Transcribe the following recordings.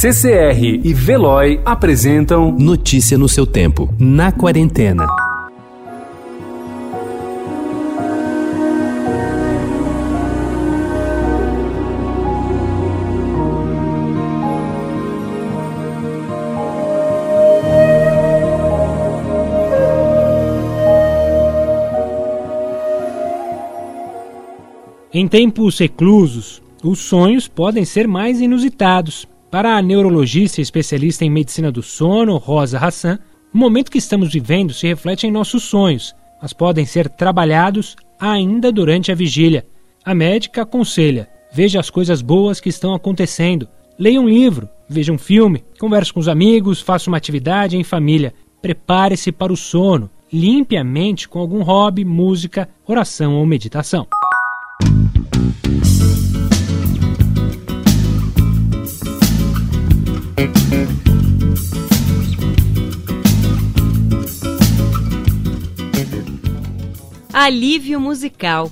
CCR e Veloy apresentam Notícia no seu tempo, na quarentena. Em tempos reclusos, os sonhos podem ser mais inusitados. Para a neurologista especialista em medicina do sono, Rosa Hassan, o momento que estamos vivendo se reflete em nossos sonhos, mas podem ser trabalhados ainda durante a vigília. A médica aconselha: veja as coisas boas que estão acontecendo, leia um livro, veja um filme, converse com os amigos, faça uma atividade em família, prepare-se para o sono, limpe a mente com algum hobby, música, oração ou meditação. Alívio musical.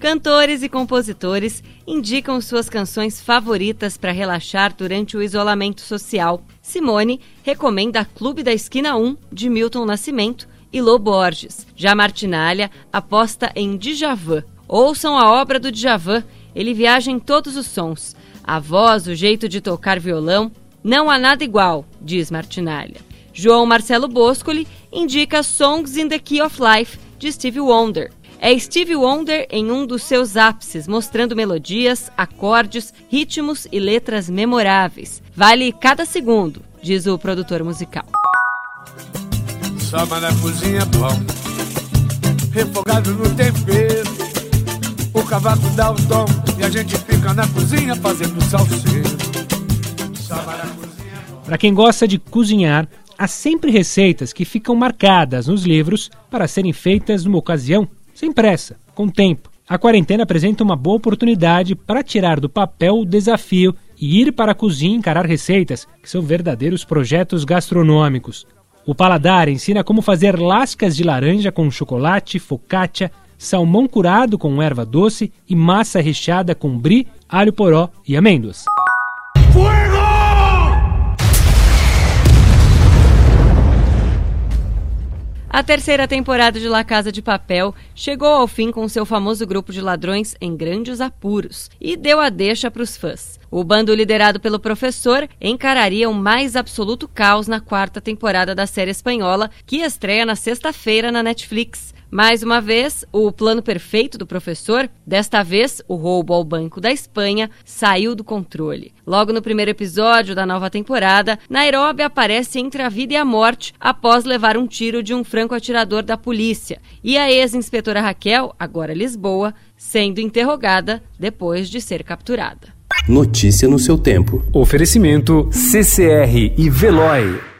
Cantores e compositores indicam suas canções favoritas para relaxar durante o isolamento social. Simone recomenda Clube da Esquina 1, de Milton Nascimento, e Lô Borges. Já Martinalha aposta em Djavan. Ouçam a obra do Djavan, ele viaja em todos os sons. A voz, o jeito de tocar violão, não há nada igual, diz Martinalha. João Marcelo Boscoli indica Songs in the Key of Life, de Stevie Wonder. É Stevie Wonder em um dos seus ápices, mostrando melodias, acordes, ritmos e letras memoráveis. Vale cada segundo, diz o produtor musical. Samba na cozinha bom, refogado no tempero. O cavaco dá o tom e a gente fica na cozinha fazendo salseiro. Para quem gosta de cozinhar, há sempre receitas que ficam marcadas nos livros para serem feitas numa ocasião, sem pressa, com tempo. A quarentena apresenta uma boa oportunidade para tirar do papel o desafio e ir para a cozinha encarar receitas que são verdadeiros projetos gastronômicos. O Paladar ensina como fazer lascas de laranja com chocolate, focaccia, salmão curado com erva doce e massa recheada com brie, alho poró e amêndoas. A terceira temporada de La Casa de Papel chegou ao fim com seu famoso grupo de ladrões em grandes apuros e deu a deixa para os fãs. O bando liderado pelo professor encararia o mais absoluto caos na quarta temporada da série espanhola, que estreia na sexta-feira na Netflix. Mais uma vez, o plano perfeito do professor, desta vez o roubo ao Banco da Espanha, saiu do controle. Logo no primeiro episódio da nova temporada, Nairobi aparece entre a vida e a morte após levar um tiro de um franco-atirador da polícia. E a ex-inspetora Raquel, agora Lisboa, sendo interrogada depois de ser capturada. Notícia no seu tempo. Oferecimento CCR e Veloy.